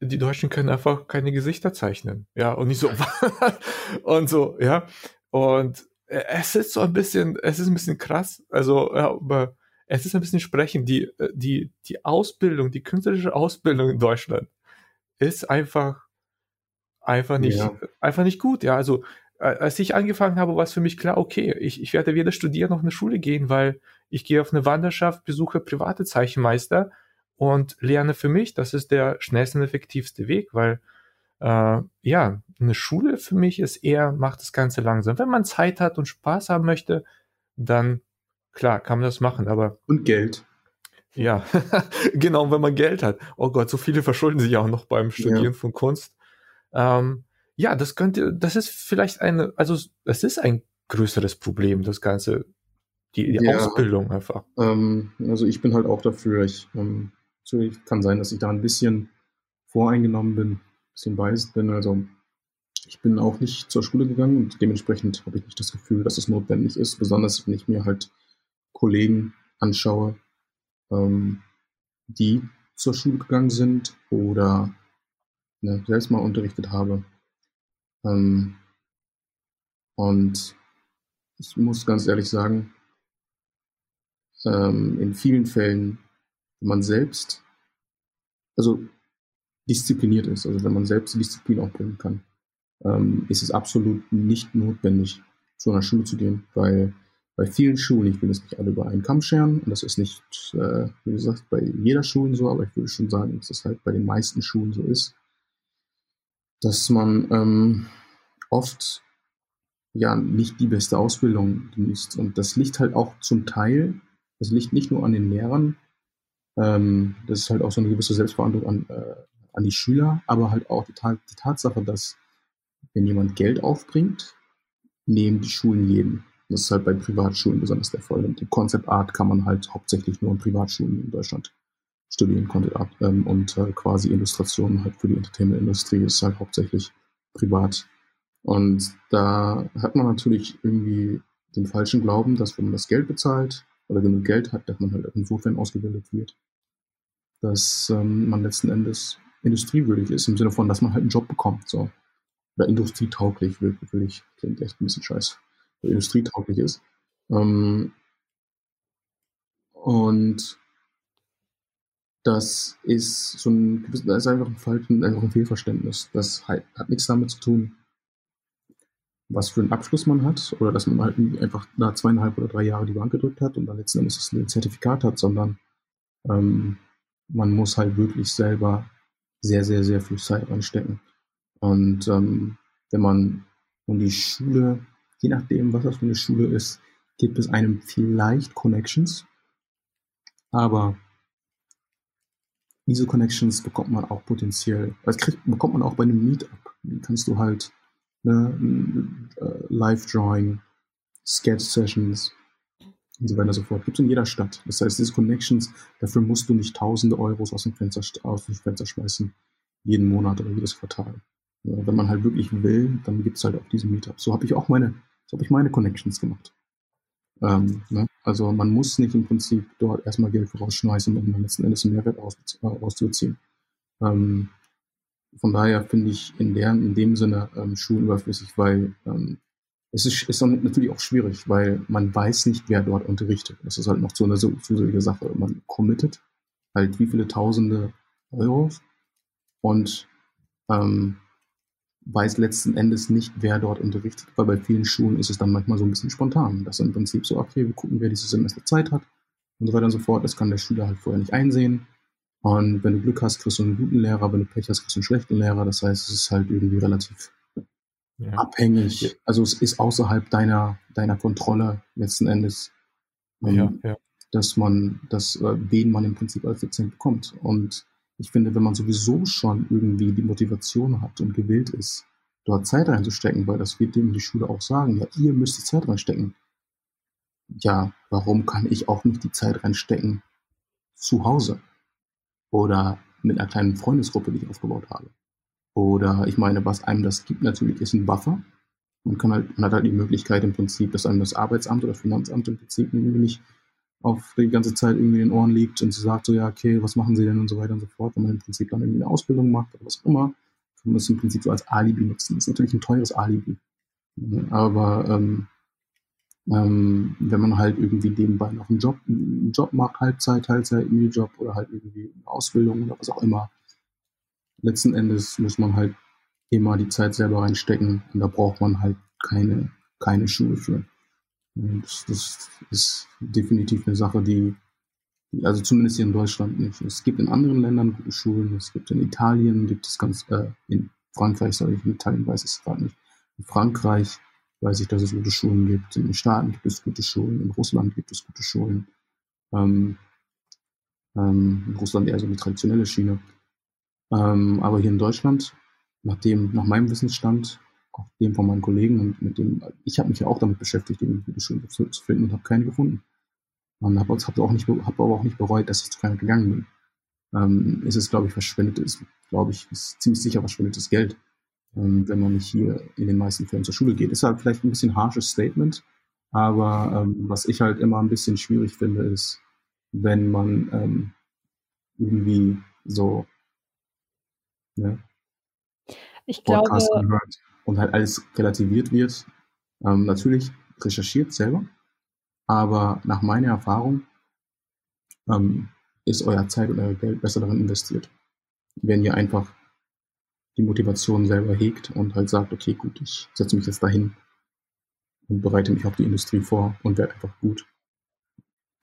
die Deutschen können einfach keine Gesichter zeichnen. Ja, und nicht so. und so, ja. Und es ist so ein bisschen, es ist ein bisschen krass. Also, ja, aber es ist ein bisschen sprechen, die, äh, die, die Ausbildung, die künstlerische Ausbildung in Deutschland ist einfach, einfach nicht, ja. einfach nicht gut. Ja, also, als ich angefangen habe, war es für mich klar, okay, ich, ich werde weder studieren noch eine Schule gehen, weil ich gehe auf eine Wanderschaft, besuche private Zeichenmeister und lerne für mich. Das ist der schnellste und effektivste Weg, weil äh, ja, eine Schule für mich ist eher, macht das Ganze langsam. Wenn man Zeit hat und Spaß haben möchte, dann Klar, kann man das machen, aber. Und Geld. Ja, genau, wenn man Geld hat. Oh Gott, so viele verschulden sich auch noch beim Studieren ja. von Kunst. Ähm, ja, das könnte, das ist vielleicht eine, also es ist ein größeres Problem, das Ganze, die, die ja, Ausbildung einfach. Ähm, also ich bin halt auch dafür, ich, ähm, natürlich kann sein, dass ich da ein bisschen voreingenommen bin, ein bisschen biased bin, also ich bin auch nicht zur Schule gegangen und dementsprechend habe ich nicht das Gefühl, dass es notwendig ist, besonders wenn ich mir halt Kollegen anschaue, ähm, die zur Schule gegangen sind oder ne, selbst mal unterrichtet habe. Ähm, und ich muss ganz ehrlich sagen, ähm, in vielen Fällen, wenn man selbst, also diszipliniert ist, also wenn man selbst Disziplin auch bringen kann, ähm, ist es absolut nicht notwendig, zu einer Schule zu gehen, weil bei vielen Schulen, ich will es nicht alle über einen Kamm scheren, und das ist nicht, äh, wie gesagt, bei jeder Schule so, aber ich würde schon sagen, dass es halt bei den meisten Schulen so ist, dass man ähm, oft ja nicht die beste Ausbildung genießt. Und das liegt halt auch zum Teil, das liegt nicht nur an den Lehrern, ähm, das ist halt auch so eine gewisse Selbstverantwortung an, äh, an die Schüler, aber halt auch die, die Tatsache, dass wenn jemand Geld aufbringt, nehmen die Schulen jeden. Das ist halt bei Privatschulen besonders der Fall. Und die Concept Art kann man halt hauptsächlich nur in Privatschulen in Deutschland studieren, Concept Art. Ähm, und äh, quasi Illustrationen halt für die Entertainment-Industrie ist halt hauptsächlich privat. Und da hat man natürlich irgendwie den falschen Glauben, dass wenn man das Geld bezahlt oder genug Geld hat, dass man halt insofern ausgebildet wird, dass ähm, man letzten Endes industriewürdig ist, im Sinne von, dass man halt einen Job bekommt. So. Oder industrietauglich, wirklich, klingt echt ein bisschen scheiße industrietauglich ist. Ähm, und das ist so ein das ist einfach ein, Fall, einfach ein Fehlverständnis. Das hat, hat nichts damit zu tun, was für einen Abschluss man hat oder dass man halt einfach da zweieinhalb oder drei Jahre die Bank gedrückt hat und dann letzten Endes ein Zertifikat hat, sondern ähm, man muss halt wirklich selber sehr, sehr, sehr viel Zeit reinstecken. Und ähm, wenn man um die Schule je nachdem, was das für eine Schule ist, gibt es einem vielleicht Connections. Aber diese Connections bekommt man auch potenziell, das kriegt, bekommt man auch bei einem Meetup. Dann kannst du halt ne, äh, Live-Drawing, Sketch-Sessions und so weiter und so fort. Gibt es in jeder Stadt. Das heißt, diese Connections, dafür musst du nicht tausende Euros aus dem Fenster, aus dem Fenster schmeißen, jeden Monat oder jedes Quartal. Ja, wenn man halt wirklich will, dann gibt es halt auch diese Meetup. So habe ich auch meine so habe ich meine Connections gemacht. Ähm, ne? Also man muss nicht im Prinzip dort erstmal Geld vorausschmeißen, um dann letzten Endes einen Mehrwert aus, äh, auszuziehen. Ähm, von daher finde ich in, der, in dem Sinne ähm, Schulen überflüssig, weil ähm, es ist, ist natürlich auch schwierig, weil man weiß nicht, wer dort unterrichtet. Das ist halt noch so eine zusätzliche Sache. Man committet halt wie viele Tausende Euros und ähm, weiß letzten Endes nicht, wer dort unterrichtet, weil bei vielen Schulen ist es dann manchmal so ein bisschen spontan. Das ist im Prinzip so, okay, wir gucken, wer dieses Semester Zeit hat und so weiter und so fort. Das kann der Schüler halt vorher nicht einsehen. Und wenn du Glück hast, kriegst du einen guten Lehrer, wenn du Pech hast, kriegst du einen schlechten Lehrer. Das heißt, es ist halt irgendwie relativ ja. abhängig. Also es ist außerhalb deiner, deiner Kontrolle letzten Endes, ähm, ja, ja. dass man, dass, äh, wen man im Prinzip als Dozent bekommt. Und ich finde, wenn man sowieso schon irgendwie die Motivation hat und gewillt ist, dort Zeit reinzustecken, weil das wird dem die Schule auch sagen, ja, ihr müsst die Zeit reinstecken. Ja, warum kann ich auch nicht die Zeit reinstecken zu Hause? Oder mit einer kleinen Freundesgruppe, die ich aufgebaut habe? Oder ich meine, was einem das gibt natürlich, ist ein Buffer. Man kann halt, man hat halt die Möglichkeit im Prinzip, dass einem das Arbeitsamt oder Finanzamt im Prinzip nicht auf die ganze Zeit irgendwie in den Ohren liegt und sie sagt so, ja, okay, was machen sie denn und so weiter und so fort. Wenn man im Prinzip dann irgendwie eine Ausbildung macht oder was auch immer, kann man das im Prinzip so als Alibi nutzen. Das ist natürlich ein teures Alibi. Aber ähm, ähm, wenn man halt irgendwie nebenbei noch einen Job, einen Job macht, Halbzeit, Teilzeit, Minijob oder halt irgendwie eine Ausbildung oder was auch immer, letzten Endes muss man halt immer die Zeit selber reinstecken und da braucht man halt keine, keine Schule für. Und das ist definitiv eine Sache, die, also zumindest hier in Deutschland nicht. Es gibt in anderen Ländern gute Schulen, es gibt in Italien, gibt es ganz, äh, in Frankreich, sorry, in Italien weiß ich es gerade nicht. In Frankreich weiß ich, dass es gute Schulen gibt. In den Staaten gibt es gute Schulen, in Russland gibt es gute Schulen. Ähm, ähm, in Russland eher so eine traditionelle Schiene. Ähm, aber hier in Deutschland, nach, dem, nach meinem Wissensstand, auch dem von meinen Kollegen und mit dem, ich habe mich ja auch damit beschäftigt, irgendwie gute Schulen zu, zu finden und habe keine gefunden. Und habe hab auch nicht, hab aber auch nicht bereut, dass ich zu keiner gegangen bin. Ähm, ist es, glaube ich, verschwendetes, glaube ich, ist ziemlich sicher verschwendetes Geld, ähm, wenn man nicht hier in den meisten Fällen zur Schule geht. Ist halt vielleicht ein bisschen harsches Statement, aber ähm, was ich halt immer ein bisschen schwierig finde, ist, wenn man ähm, irgendwie so ja, ich glaube, hört und halt alles relativiert wird. Ähm, natürlich recherchiert selber, aber nach meiner Erfahrung ähm, ist euer Zeit und euer Geld besser darin investiert, wenn ihr einfach die Motivation selber hegt und halt sagt, okay, gut, ich setze mich jetzt dahin und bereite mich auf die Industrie vor und werde einfach gut.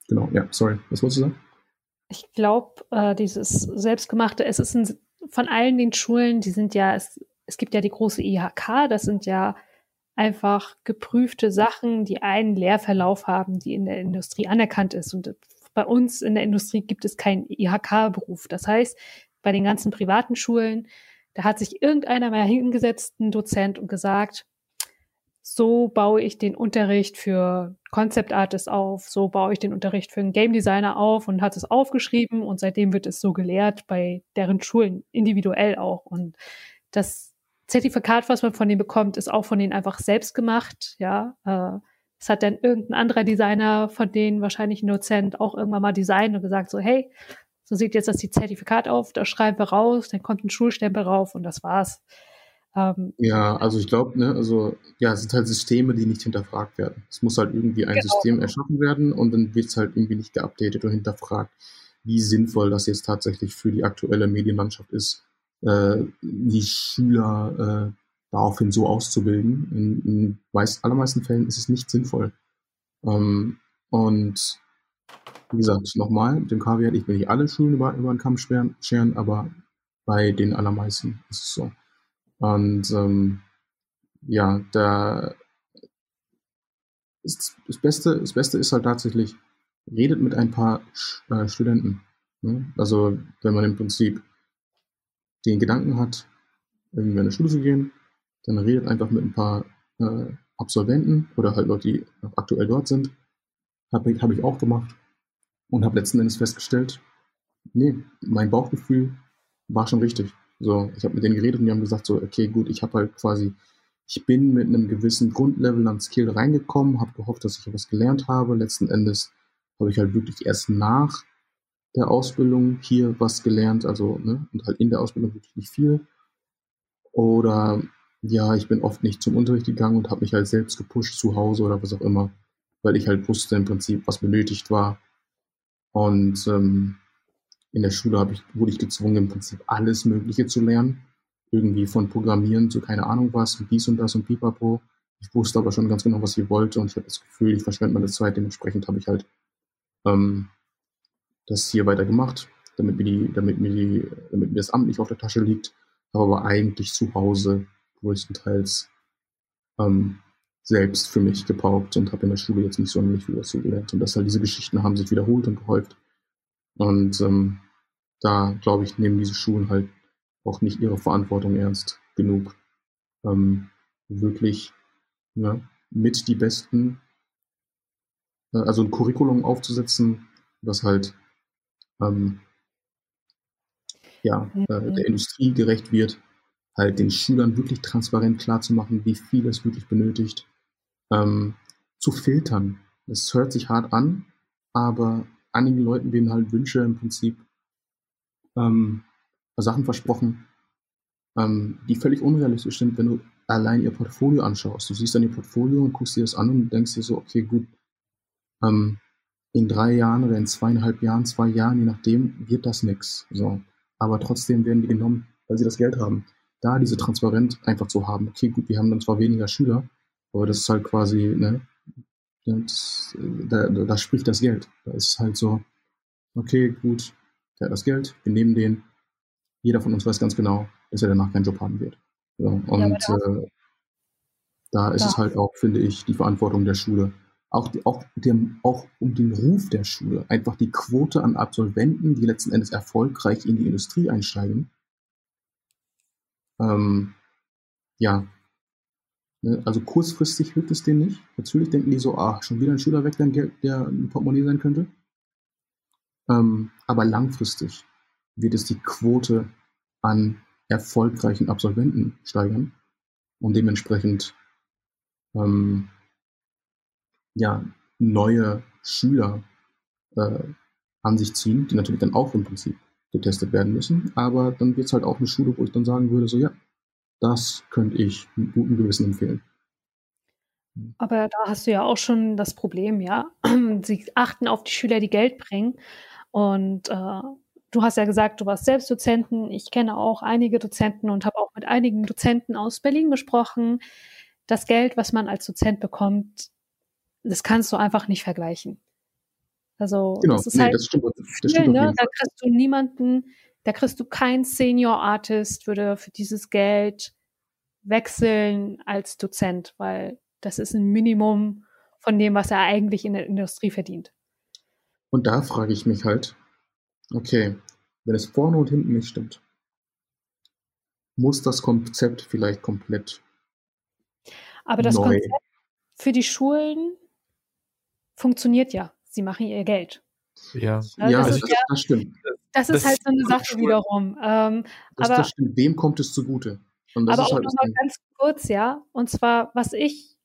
Genau, ja, sorry, was wolltest du sagen? Ich glaube, äh, dieses Selbstgemachte, es ist ein von allen den Schulen, die sind ja, es, es gibt ja die große IHK, das sind ja einfach geprüfte Sachen, die einen Lehrverlauf haben, die in der Industrie anerkannt ist. Und bei uns in der Industrie gibt es keinen IHK-Beruf. Das heißt, bei den ganzen privaten Schulen, da hat sich irgendeiner mal hingesetzt, ein Dozent, und gesagt, so baue ich den Unterricht für Concept Artists auf, so baue ich den Unterricht für einen Game Designer auf und hat es aufgeschrieben und seitdem wird es so gelehrt bei deren Schulen individuell auch und das Zertifikat, was man von denen bekommt, ist auch von denen einfach selbst gemacht, ja. Äh, es hat dann irgendein anderer Designer von denen, wahrscheinlich ein Dozent, auch irgendwann mal designt und gesagt so, hey, so sieht jetzt das Zertifikat auf, da schreiben wir raus, dann kommt ein Schulstempel rauf und das war's. Ähm, ja, also ich glaube, ne, also ja, es sind halt Systeme, die nicht hinterfragt werden. Es muss halt irgendwie ein genau. System erschaffen werden und dann wird es halt irgendwie nicht geupdatet und hinterfragt, wie sinnvoll das jetzt tatsächlich für die aktuelle Medienlandschaft ist, äh, die Schüler äh, daraufhin so auszubilden. In, in meist, allermeisten Fällen ist es nicht sinnvoll. Ähm, und wie gesagt, nochmal, mit dem Kaviar, ich will nicht alle Schulen über, über den Kamm scheren, aber bei den allermeisten ist es so. Und ähm, ja, da ist das Beste, das Beste ist halt tatsächlich, redet mit ein paar äh, Studenten. Ne? Also wenn man im Prinzip den Gedanken hat, irgendwie an die Schule zu gehen, dann redet einfach mit ein paar äh, Absolventen oder halt Leute, die aktuell dort sind. Habe ich, hab ich auch gemacht und habe letzten Endes festgestellt, nee, mein Bauchgefühl war schon richtig. So, ich habe mit denen geredet und die haben gesagt so, okay, gut, ich habe halt quasi, ich bin mit einem gewissen Grundlevel an Skill reingekommen, habe gehofft, dass ich etwas gelernt habe. Letzten Endes habe ich halt wirklich erst nach der Ausbildung hier was gelernt, also ne, und halt in der Ausbildung wirklich nicht viel. Oder ja, ich bin oft nicht zum Unterricht gegangen und habe mich halt selbst gepusht zu Hause oder was auch immer, weil ich halt wusste im Prinzip, was benötigt war. Und ähm, in der Schule ich, wurde ich gezwungen, im Prinzip alles Mögliche zu lernen. Irgendwie von Programmieren zu keine Ahnung was und dies und das und pipapo. Ich wusste aber schon ganz genau, was ich wollte und ich habe das Gefühl, ich verschwende meine Zeit. Dementsprechend habe ich halt ähm, das hier weiter gemacht, damit mir, die, damit, mir die, damit mir das Amt nicht auf der Tasche liegt, habe aber eigentlich zu Hause größtenteils ähm, selbst für mich gepaukt und habe in der Schule jetzt nicht sonderlich viel dazu gelernt. Und dass halt diese Geschichten haben sich wiederholt und gehäuft. Und ähm, da, glaube ich, nehmen diese Schulen halt auch nicht ihre Verantwortung ernst genug, ähm, wirklich ne, mit die besten, äh, also ein Curriculum aufzusetzen, was halt ähm, ja, äh, der. Industrie gerecht wird, halt den Schülern wirklich transparent klar zu machen, wie viel es wirklich benötigt, ähm, zu filtern. Das hört sich hart an, aber einigen Leuten werden halt Wünsche im Prinzip ähm, Sachen versprochen, ähm, die völlig unrealistisch sind, wenn du allein ihr Portfolio anschaust. Du siehst dann ihr Portfolio und guckst dir das an und denkst dir so, okay, gut, ähm, in drei Jahren oder in zweieinhalb Jahren, zwei Jahren, je nachdem, wird das nix. So. Aber trotzdem werden die genommen, weil sie das Geld haben. Da diese Transparenz einfach zu haben, okay, gut, wir haben dann zwar weniger Schüler, aber das ist halt quasi, ne, das, da, da spricht das Geld. Da ist halt so, okay, gut, der hat das Geld, wir nehmen den. Jeder von uns weiß ganz genau, dass er danach keinen Job haben wird. So, und ja, äh, da ist ja. es halt auch, finde ich, die Verantwortung der Schule. Auch, auch, dem, auch um den Ruf der Schule. Einfach die Quote an Absolventen, die letzten Endes erfolgreich in die Industrie einsteigen. Ähm, ja, Ne? Also kurzfristig hilft es denen nicht. Natürlich denken die so, ach, schon wieder ein Schüler weg, der ein, Geld, der ein Portemonnaie sein könnte. Ähm, aber langfristig wird es die Quote an erfolgreichen Absolventen steigern und dementsprechend ähm, ja, neue Schüler äh, an sich ziehen, die natürlich dann auch im Prinzip getestet werden müssen. Aber dann wird es halt auch eine Schule, wo ich dann sagen würde, so ja, das könnte ich mit gutem Gewissen empfehlen. Aber da hast du ja auch schon das Problem, ja. Sie achten auf die Schüler, die Geld bringen. Und äh, du hast ja gesagt, du warst selbst Dozenten. Ich kenne auch einige Dozenten und habe auch mit einigen Dozenten aus Berlin gesprochen. Das Geld, was man als Dozent bekommt, das kannst du einfach nicht vergleichen. Also genau. das ist nee, halt das stimmt, das stimmt ne? Da kriegst du niemanden, da kriegst du kein Senior Artist, würde für dieses Geld wechseln als Dozent, weil das ist ein Minimum von dem, was er eigentlich in der Industrie verdient. Und da frage ich mich halt, okay, wenn es vorne und hinten nicht stimmt, muss das Konzept vielleicht komplett Aber das neu. Konzept für die Schulen funktioniert ja. Sie machen ihr Geld. Ja, ja, ja das, das, ja, das stimmt. Das, das ist halt so eine Sache wiederum. Ähm, das, aber, das stimmt. Wem kommt es zugute? aber auch halt nochmal ganz kurz, ja. Und zwar, was ich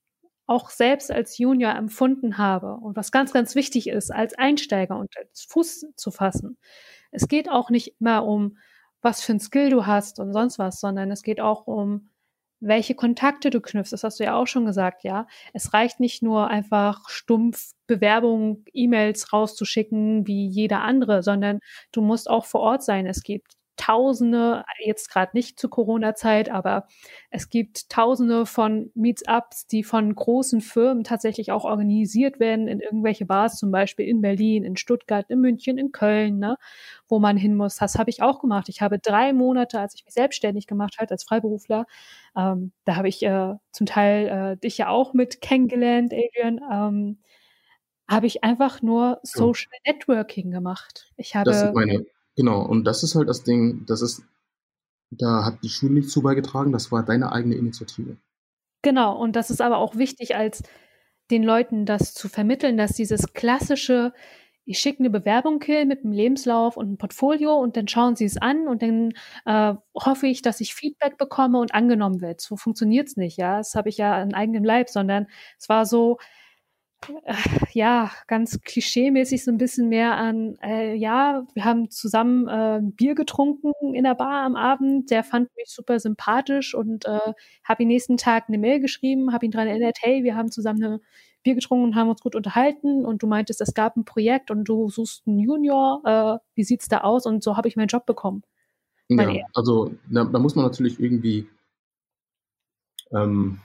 auch selbst als Junior empfunden habe und was ganz, ganz wichtig ist, als Einsteiger und als Fuß zu fassen. Es geht auch nicht immer um, was für ein Skill du hast und sonst was, sondern es geht auch um, welche Kontakte du knüpfst. Das hast du ja auch schon gesagt, ja. Es reicht nicht nur einfach stumpf Bewerbungen, E-Mails rauszuschicken wie jeder andere, sondern du musst auch vor Ort sein. Es gibt Tausende, jetzt gerade nicht zu Corona-Zeit, aber es gibt Tausende von Meetups, die von großen Firmen tatsächlich auch organisiert werden in irgendwelche Bars, zum Beispiel in Berlin, in Stuttgart, in München, in Köln, ne, wo man hin muss. Das habe ich auch gemacht. Ich habe drei Monate, als ich mich selbstständig gemacht habe als Freiberufler, ähm, da habe ich äh, zum Teil äh, dich ja auch mit kennengelernt, Adrian. Ähm, habe ich einfach nur Social Networking gemacht. Ich habe das ist meine Genau, und das ist halt das Ding, das ist, da hat die Schule nicht zu beigetragen, das war deine eigene Initiative. Genau, und das ist aber auch wichtig, als den Leuten das zu vermitteln, dass dieses klassische, ich schicke eine Bewerbung hier mit einem Lebenslauf und einem Portfolio und dann schauen sie es an und dann äh, hoffe ich, dass ich Feedback bekomme und angenommen wird. So funktioniert es nicht, ja. Das habe ich ja an eigenem Leib, sondern es war so, ja, ganz klischeemäßig so ein bisschen mehr an, äh, ja, wir haben zusammen äh, Bier getrunken in der Bar am Abend, der fand mich super sympathisch und äh, habe ihn nächsten Tag eine Mail geschrieben, habe ihn daran erinnert, hey, wir haben zusammen eine Bier getrunken und haben uns gut unterhalten und du meintest, es gab ein Projekt und du suchst einen Junior, äh, wie sieht's da aus? Und so habe ich meinen Job bekommen. Ja, also da, da, muss man natürlich irgendwie ähm,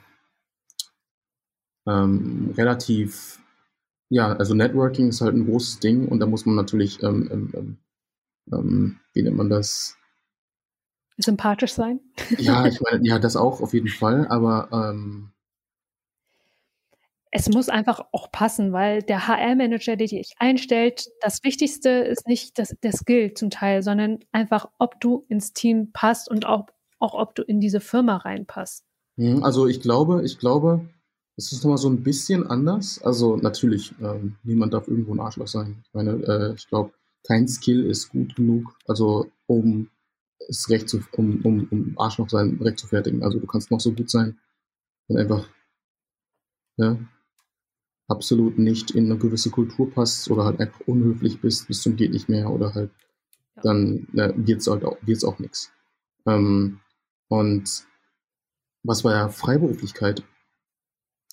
ähm, relativ, ja, also Networking ist halt ein großes Ding und da muss man natürlich, ähm, ähm, ähm, ähm wie nennt man das? Sympathisch sein? Ja, ich meine, ja, das auch auf jeden Fall, aber ähm, es muss einfach auch passen, weil der HR-Manager, der dich einstellt, das Wichtigste ist nicht das, der Skill zum Teil, sondern einfach, ob du ins Team passt und auch, auch ob du in diese Firma reinpasst. Mhm, also ich glaube, ich glaube, es ist nochmal so ein bisschen anders. Also natürlich, ähm, niemand darf irgendwo ein Arschloch sein. Ich meine, äh, ich glaube, kein Skill ist gut genug, also um es recht zu, um, um, um Arschloch sein recht zu fertigen. Also du kannst noch so gut sein, wenn einfach ja, absolut nicht in eine gewisse Kultur passt oder halt einfach unhöflich bist bis zum geht nicht mehr oder halt dann ne, wird's halt auch, wird's auch nichts. Ähm, und was bei der Freiberuflichkeit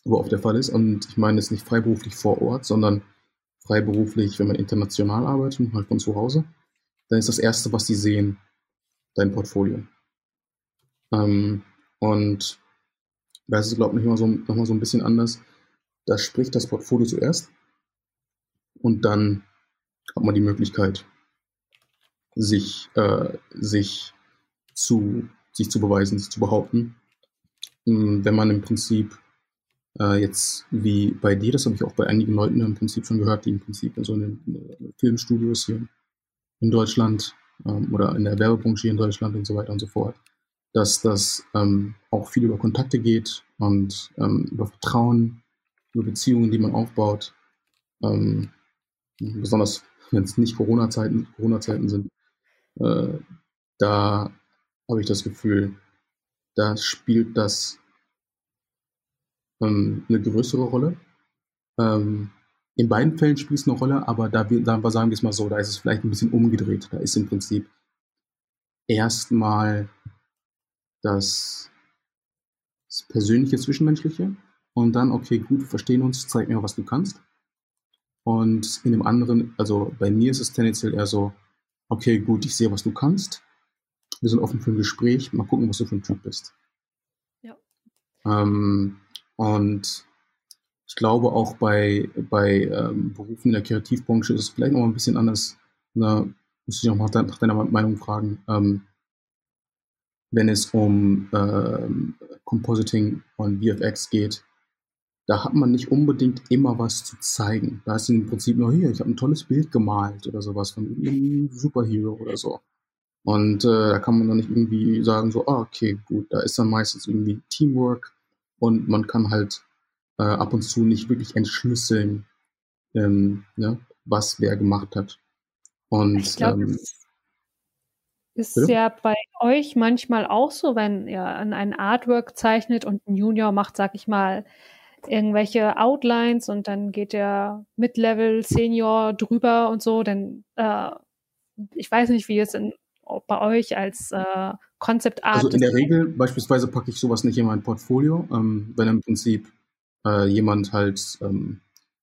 wo oft der Fall ist, und ich meine es nicht freiberuflich vor Ort, sondern freiberuflich, wenn man international arbeitet, halt von zu Hause, dann ist das Erste, was sie sehen, dein Portfolio. Ähm, und da ist es, glaube ich, noch mal, so, so ein bisschen anders da spricht das Portfolio zuerst und dann hat man die Möglichkeit, sich, äh, sich, zu, sich zu beweisen, sich zu behaupten. Ähm, wenn man im Prinzip äh, jetzt wie bei dir, das habe ich auch bei einigen Leuten im Prinzip schon gehört, die im Prinzip in so einen Filmstudios hier in Deutschland ähm, oder in der Werbebranche hier in Deutschland und so weiter und so fort, dass das ähm, auch viel über Kontakte geht und ähm, über Vertrauen über Beziehungen, die man aufbaut. Ähm, besonders wenn es nicht Corona-Zeiten Corona -Zeiten sind. Äh, da habe ich das Gefühl, da spielt das ähm, eine größere Rolle. Ähm, in beiden Fällen spielt es eine Rolle, aber da, wir, da sagen wir es mal so, da ist es vielleicht ein bisschen umgedreht. Da ist im Prinzip erstmal das, das persönliche Zwischenmenschliche und dann, okay, gut, wir verstehen uns, zeig mir, was du kannst. Und in dem anderen, also bei mir ist es tendenziell eher so, okay, gut, ich sehe, was du kannst. Wir sind offen für ein Gespräch, mal gucken, was du für ein Typ bist. Ja. Ähm, und ich glaube auch bei, bei ähm, Berufen in der Kreativbranche ist es vielleicht noch ein bisschen anders. Da muss ich noch mal nach deiner Meinung fragen. Ähm, wenn es um ähm, Compositing und VFX geht, da hat man nicht unbedingt immer was zu zeigen. Da ist im Prinzip nur hier, ich habe ein tolles Bild gemalt oder sowas von einem Superhero oder so. Und äh, da kann man dann nicht irgendwie sagen, so, ah, okay, gut, da ist dann meistens irgendwie Teamwork und man kann halt äh, ab und zu nicht wirklich entschlüsseln, ähm, ne, was wer gemacht hat. Und ich glaub, ähm, ist bitte? ja bei euch manchmal auch so, wenn ihr ein Artwork zeichnet und ein Junior macht, sag ich mal, irgendwelche Outlines und dann geht der Mid-Level Senior drüber und so, dann äh, ich weiß nicht, wie es in, bei euch als äh, Concept Art. Also in der Regel beispielsweise packe ich sowas nicht in mein Portfolio, ähm, wenn im Prinzip äh, jemand halt ähm,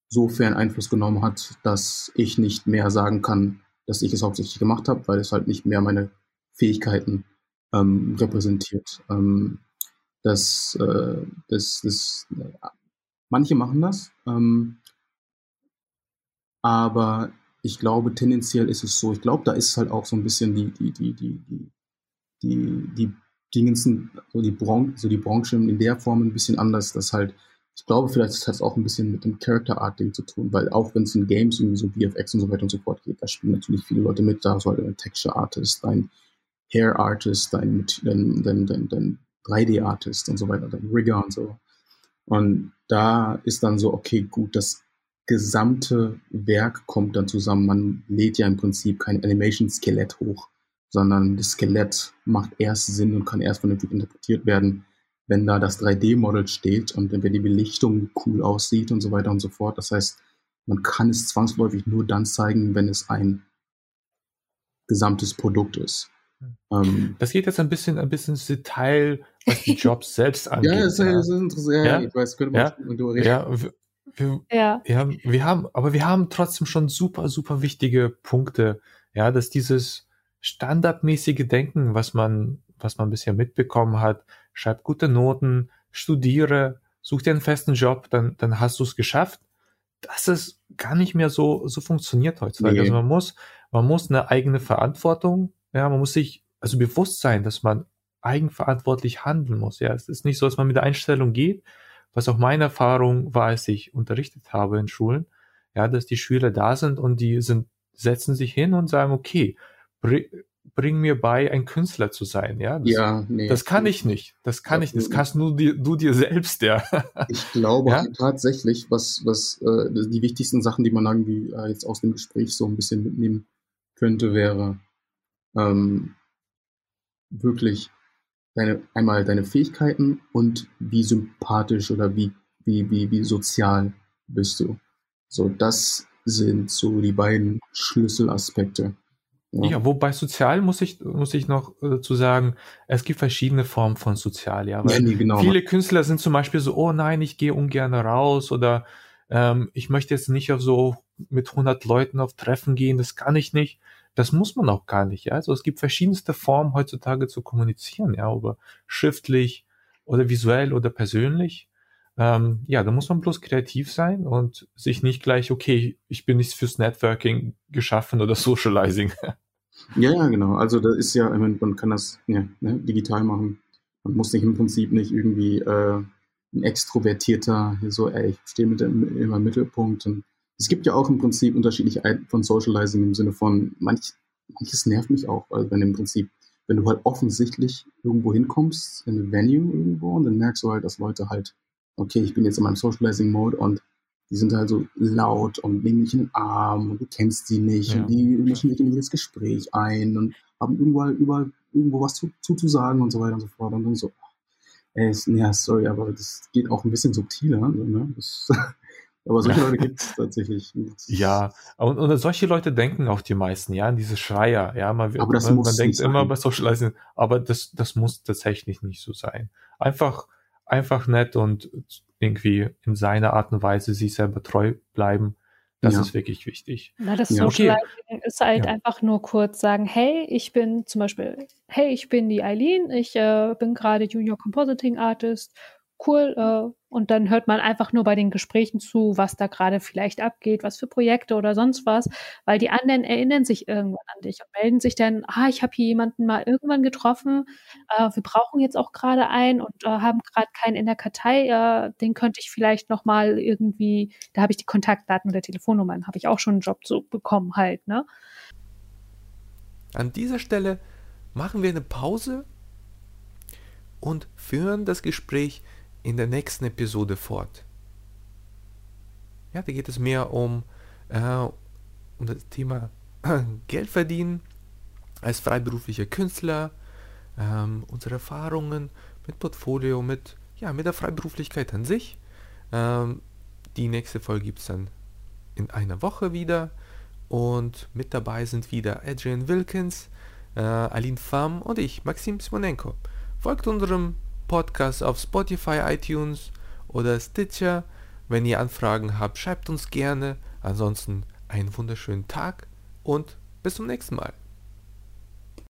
so fern Einfluss genommen hat, dass ich nicht mehr sagen kann, dass ich es hauptsächlich gemacht habe, weil es halt nicht mehr meine Fähigkeiten ähm, repräsentiert. Ähm, das, äh, das, das Manche machen das, ähm, aber ich glaube, tendenziell ist es so, ich glaube, da ist halt auch so ein bisschen die, die, die, die, die, die, die Dingensen, so die Branche, so die Branche in der Form ein bisschen anders, dass halt, ich glaube, vielleicht hat es auch ein bisschen mit dem Character Art Ding zu tun, weil auch wenn es in Games irgendwie so VFX und so weiter und so fort geht, da spielen natürlich viele Leute mit, da soll ein Texture Artist, ein Hair Artist, dein, dein, dein, dein, dein 3D Artist und so weiter, dein Rigger und so. Und da ist dann so, okay, gut, das gesamte Werk kommt dann zusammen. Man lädt ja im Prinzip kein Animation-Skelett hoch, sondern das Skelett macht erst Sinn und kann erst vernünftig interpretiert werden, wenn da das 3D-Model steht und wenn die Belichtung cool aussieht und so weiter und so fort. Das heißt, man kann es zwangsläufig nur dann zeigen, wenn es ein gesamtes Produkt ist. Ähm, das geht jetzt ein bisschen, ein bisschen ins Detail, was die Jobs selbst angeht. ja, das, ja. das ist interessant. Ja, ja, ich weiß, könnte man ja, reden. Ja, wir, ja. ja, wir haben, aber wir haben trotzdem schon super, super wichtige Punkte. Ja, dass dieses standardmäßige Denken, was man, was man bisher mitbekommen hat, schreib gute Noten, studiere, such dir einen festen Job, dann, dann hast du es geschafft. Das ist gar nicht mehr so, so funktioniert heutzutage. Nee. Also man muss, man muss eine eigene Verantwortung, ja, man muss sich also bewusst sein, dass man eigenverantwortlich handeln muss. Ja, es ist nicht so, dass man mit der Einstellung geht, was auch meine Erfahrung war, als ich unterrichtet habe in Schulen, ja, dass die Schüler da sind und die sind, setzen sich hin und sagen, okay, bring, bring mir bei, ein Künstler zu sein, ja. Das, ja, nee, das kann ich nicht. Das kann ich nicht. Das kannst nur dir, du dir selbst, ja. Ich glaube ja? tatsächlich, was, was äh, die wichtigsten Sachen, die man irgendwie äh, jetzt aus dem Gespräch so ein bisschen mitnehmen könnte, wäre ähm, wirklich deine, einmal deine Fähigkeiten und wie sympathisch oder wie, wie, wie, wie sozial bist du. So, das sind so die beiden Schlüsselaspekte. Ja. ja, wobei sozial muss ich, muss ich noch dazu sagen, es gibt verschiedene Formen von sozial, ja. Weil ja, nee, genau. Viele Künstler sind zum Beispiel so, oh nein, ich gehe ungern raus oder ähm, ich möchte jetzt nicht auf so mit 100 Leuten auf Treffen gehen, das kann ich nicht. Das muss man auch gar nicht, ja. Also es gibt verschiedenste Formen heutzutage zu kommunizieren, ja, über schriftlich oder visuell oder persönlich. Ähm, ja, da muss man bloß kreativ sein und sich nicht gleich, okay, ich bin nicht fürs Networking geschaffen oder Socializing. Ja, ja, genau. Also da ist ja, man kann das ja, ne, digital machen. Man muss nicht im Prinzip nicht irgendwie äh, ein extrovertierter, so, ey, ich stehe mit dem, immer im Mittelpunkt und es gibt ja auch im Prinzip unterschiedliche Arten von Socializing im Sinne von, manch, manches nervt mich auch, weil wenn im Prinzip, wenn du halt offensichtlich irgendwo hinkommst, in eine Venue irgendwo, und dann merkst du halt, dass Leute halt, okay, ich bin jetzt in meinem Socializing-Mode und die sind halt so laut und nehmen dich in den Arm und du kennst sie nicht ja. und die mischen dich in jedes Gespräch ein und haben überall, überall irgendwo was zu, zu, zu sagen und so weiter und so fort. Und dann so, ey, ja, sorry, aber das geht auch ein bisschen subtiler. Ne? Das, aber solche Leute gibt es tatsächlich. Ja, und, und solche Leute denken auch die meisten, ja, an diese Schreier, ja, man, aber das man, muss man denkt sein. immer bei Socializing, aber das, das muss tatsächlich nicht so sein. Einfach, einfach nett und irgendwie in seiner Art und Weise sich selber treu bleiben. Das ja. ist wirklich wichtig. Na, das ja. Socializing okay. ist halt ja. einfach nur kurz sagen, hey, ich bin zum Beispiel, hey, ich bin die Eileen, ich äh, bin gerade Junior Compositing Artist cool. Äh, und dann hört man einfach nur bei den Gesprächen zu, was da gerade vielleicht abgeht, was für Projekte oder sonst was, weil die anderen erinnern sich irgendwann an dich und melden sich dann, ah, ich habe hier jemanden mal irgendwann getroffen, äh, wir brauchen jetzt auch gerade einen und äh, haben gerade keinen in der Kartei, äh, den könnte ich vielleicht noch mal irgendwie, da habe ich die Kontaktdaten oder Telefonnummern, habe ich auch schon einen Job so bekommen halt, ne? An dieser Stelle machen wir eine Pause und führen das Gespräch in der nächsten Episode fort. Ja, da geht es mehr um, äh, um das Thema Geld verdienen als freiberuflicher Künstler, ähm, unsere Erfahrungen mit Portfolio, mit, ja, mit der Freiberuflichkeit an sich. Ähm, die nächste Folge gibt es dann in einer Woche wieder. Und mit dabei sind wieder Adrian Wilkins, äh, Aline Pham und ich, Maxim Simonenko. Folgt unserem Podcast auf Spotify, iTunes oder Stitcher. Wenn ihr Anfragen habt, schreibt uns gerne. Ansonsten einen wunderschönen Tag und bis zum nächsten Mal.